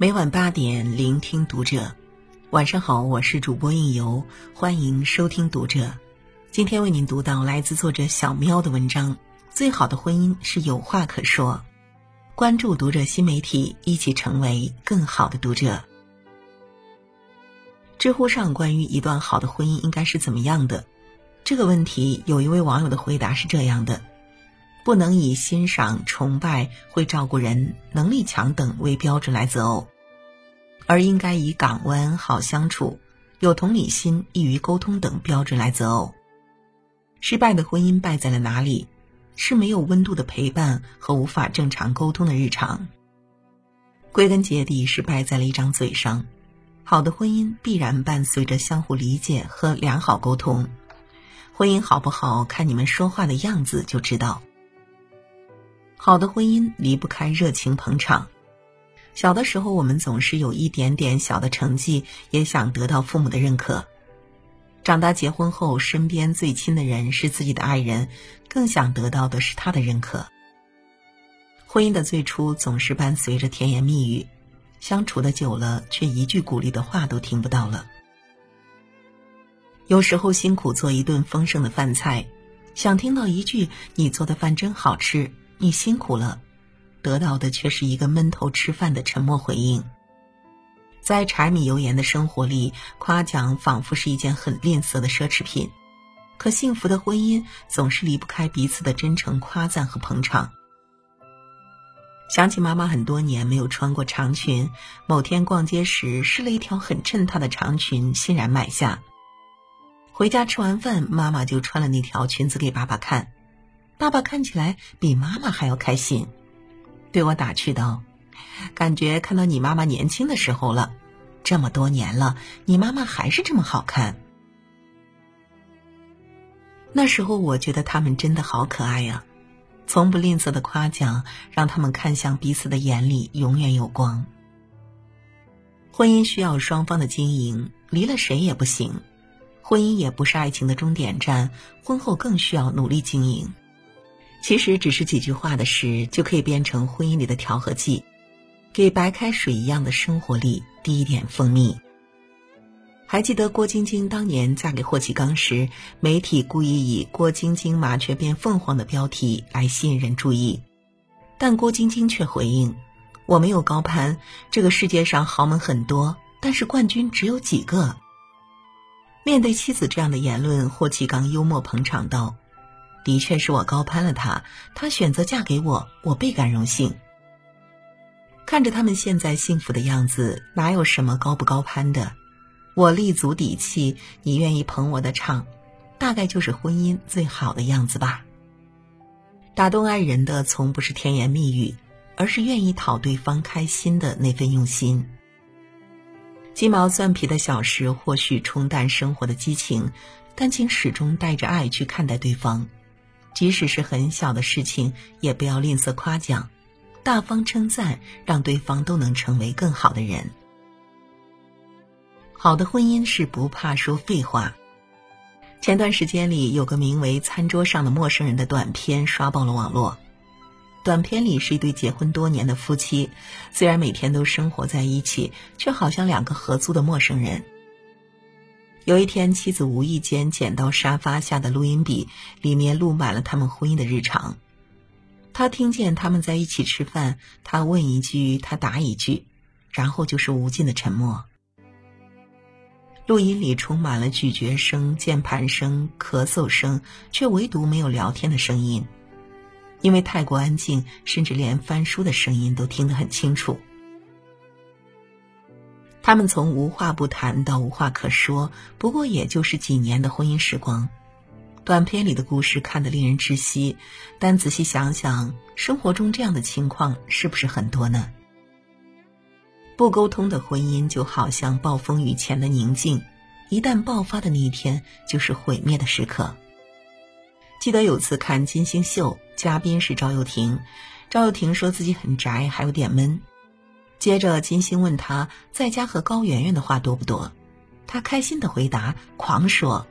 每晚八点，聆听读者。晚上好，我是主播应由，欢迎收听读者。今天为您读到来自作者小喵的文章：最好的婚姻是有话可说。关注读者新媒体，一起成为更好的读者。知乎上关于一段好的婚姻应该是怎么样的这个问题，有一位网友的回答是这样的。不能以欣赏、崇拜、会照顾人、能力强等为标准来择偶，而应该以港湾、好相处、有同理心、易于沟通等标准来择偶。失败的婚姻败在了哪里？是没有温度的陪伴和无法正常沟通的日常。归根结底是败在了一张嘴上。好的婚姻必然伴随着相互理解和良好沟通。婚姻好不好，看你们说话的样子就知道。好的婚姻离不开热情捧场。小的时候，我们总是有一点点小的成绩，也想得到父母的认可。长大结婚后，身边最亲的人是自己的爱人，更想得到的是他的认可。婚姻的最初总是伴随着甜言蜜语，相处的久了，却一句鼓励的话都听不到了。有时候辛苦做一顿丰盛的饭菜，想听到一句“你做的饭真好吃”。你辛苦了，得到的却是一个闷头吃饭的沉默回应。在柴米油盐的生活里，夸奖仿佛是一件很吝啬的奢侈品。可幸福的婚姻总是离不开彼此的真诚夸赞和捧场。想起妈妈很多年没有穿过长裙，某天逛街时试了一条很衬她的长裙，欣然买下。回家吃完饭，妈妈就穿了那条裙子给爸爸看。爸爸看起来比妈妈还要开心，对我打趣道：“感觉看到你妈妈年轻的时候了，这么多年了，你妈妈还是这么好看。”那时候我觉得他们真的好可爱呀，从不吝啬的夸奖，让他们看向彼此的眼里永远有光。婚姻需要双方的经营，离了谁也不行。婚姻也不是爱情的终点站，婚后更需要努力经营。其实只是几句话的事，就可以变成婚姻里的调和剂，给白开水一样的生活里滴一点蜂蜜。还记得郭晶晶当年嫁给霍启刚时，媒体故意以“郭晶晶麻雀变凤凰”的标题来吸引人注意，但郭晶晶却回应：“我没有高攀，这个世界上豪门很多，但是冠军只有几个。”面对妻子这样的言论，霍启刚幽默捧场道。的确是我高攀了她，她选择嫁给我，我倍感荣幸。看着他们现在幸福的样子，哪有什么高不高攀的？我立足底气，你愿意捧我的场，大概就是婚姻最好的样子吧。打动爱人的从不是甜言蜜语，而是愿意讨对方开心的那份用心。鸡毛蒜皮的小事或许冲淡生活的激情，但请始终带着爱去看待对方。即使是很小的事情，也不要吝啬夸奖，大方称赞，让对方都能成为更好的人。好的婚姻是不怕说废话。前段时间里，有个名为《餐桌上的陌生人》的短片刷爆了网络。短片里是一对结婚多年的夫妻，虽然每天都生活在一起，却好像两个合租的陌生人。有一天，妻子无意间捡到沙发下的录音笔，里面录满了他们婚姻的日常。他听见他们在一起吃饭，他问一句，他答一句，然后就是无尽的沉默。录音里充满了咀嚼声、键盘声、咳嗽声，却唯独没有聊天的声音，因为太过安静，甚至连翻书的声音都听得很清楚。他们从无话不谈到无话可说，不过也就是几年的婚姻时光。短片里的故事看得令人窒息，但仔细想想，生活中这样的情况是不是很多呢？不沟通的婚姻就好像暴风雨前的宁静，一旦爆发的那一天就是毁灭的时刻。记得有次看金星秀，嘉宾是赵又廷，赵又廷说自己很宅，还有点闷。接着，金星问他在家和高圆圆的话多不多，他开心的回答：“狂说。”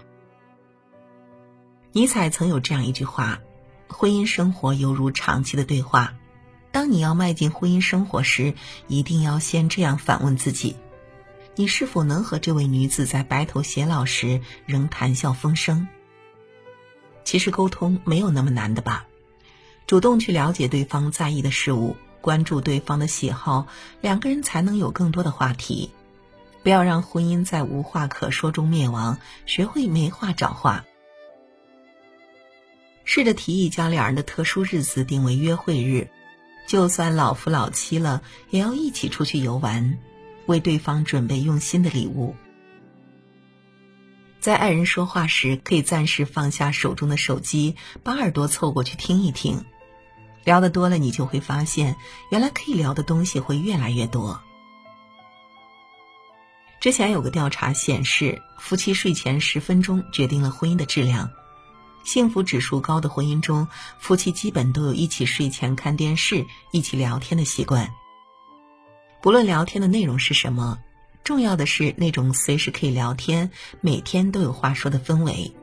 尼采曾有这样一句话：“婚姻生活犹如长期的对话，当你要迈进婚姻生活时，一定要先这样反问自己：你是否能和这位女子在白头偕老时仍谈笑风生？其实沟通没有那么难的吧？主动去了解对方在意的事物，关注对方的喜好，两个人才能有更多的话题。不要让婚姻在无话可说中灭亡，学会没话找话。试着提议将两人的特殊日子定为约会日，就算老夫老妻了，也要一起出去游玩，为对方准备用心的礼物。在爱人说话时，可以暂时放下手中的手机，把耳朵凑过去听一听。聊得多了，你就会发现，原来可以聊的东西会越来越多。之前有个调查显示，夫妻睡前十分钟决定了婚姻的质量。幸福指数高的婚姻中，夫妻基本都有一起睡前看电视、一起聊天的习惯。不论聊天的内容是什么，重要的是那种随时可以聊天、每天都有话说的氛围。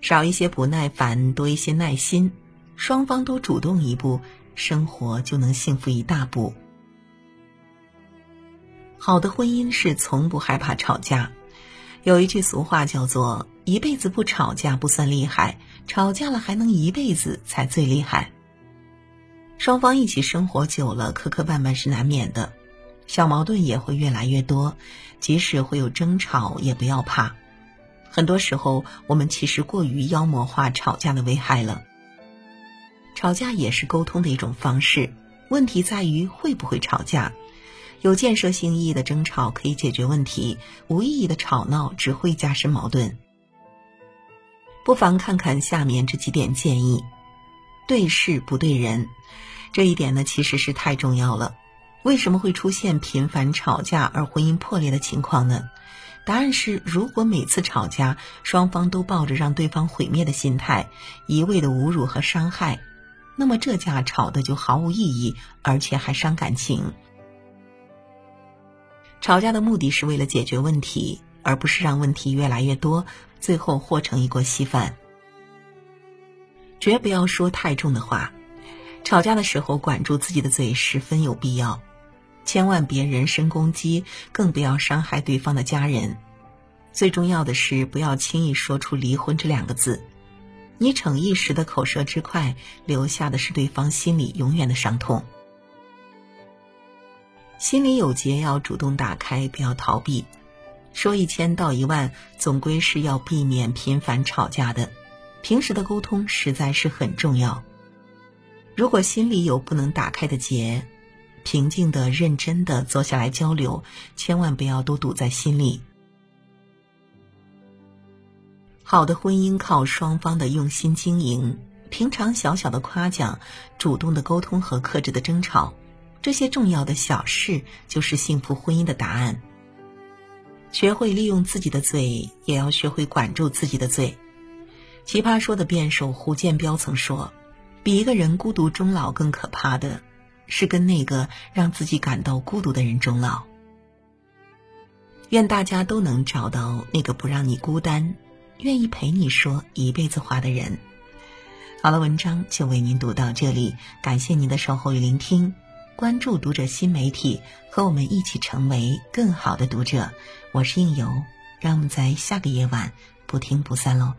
少一些不耐烦，多一些耐心，双方都主动一步，生活就能幸福一大步。好的婚姻是从不害怕吵架。有一句俗话叫做。一辈子不吵架不算厉害，吵架了还能一辈子才最厉害。双方一起生活久了，磕磕绊绊是难免的，小矛盾也会越来越多。即使会有争吵，也不要怕。很多时候，我们其实过于妖魔化吵架的危害了。吵架也是沟通的一种方式，问题在于会不会吵架。有建设性意义的争吵可以解决问题，无意义的吵闹只会加深矛盾。不妨看看下面这几点建议：对事不对人，这一点呢其实是太重要了。为什么会出现频繁吵架而婚姻破裂的情况呢？答案是：如果每次吵架双方都抱着让对方毁灭的心态，一味的侮辱和伤害，那么这架吵的就毫无意义，而且还伤感情。吵架的目的是为了解决问题。而不是让问题越来越多，最后和成一锅稀饭。绝不要说太重的话，吵架的时候管住自己的嘴十分有必要，千万别人身攻击，更不要伤害对方的家人。最重要的是，不要轻易说出离婚这两个字，你逞一时的口舌之快，留下的是对方心里永远的伤痛。心里有结，要主动打开，不要逃避。说一千道一万，总归是要避免频繁吵架的。平时的沟通实在是很重要。如果心里有不能打开的结，平静的、认真的坐下来交流，千万不要都堵在心里。好的婚姻靠双方的用心经营，平常小小的夸奖，主动的沟通和克制的争吵，这些重要的小事，就是幸福婚姻的答案。学会利用自己的嘴，也要学会管住自己的嘴。奇葩说的辩手胡建彪曾说：“比一个人孤独终老更可怕的，是跟那个让自己感到孤独的人终老。”愿大家都能找到那个不让你孤单、愿意陪你说一辈子话的人。好了，文章就为您读到这里，感谢您的守候与聆听。关注读者新媒体，和我们一起成为更好的读者。我是应由，让我们在下个夜晚不听不散喽。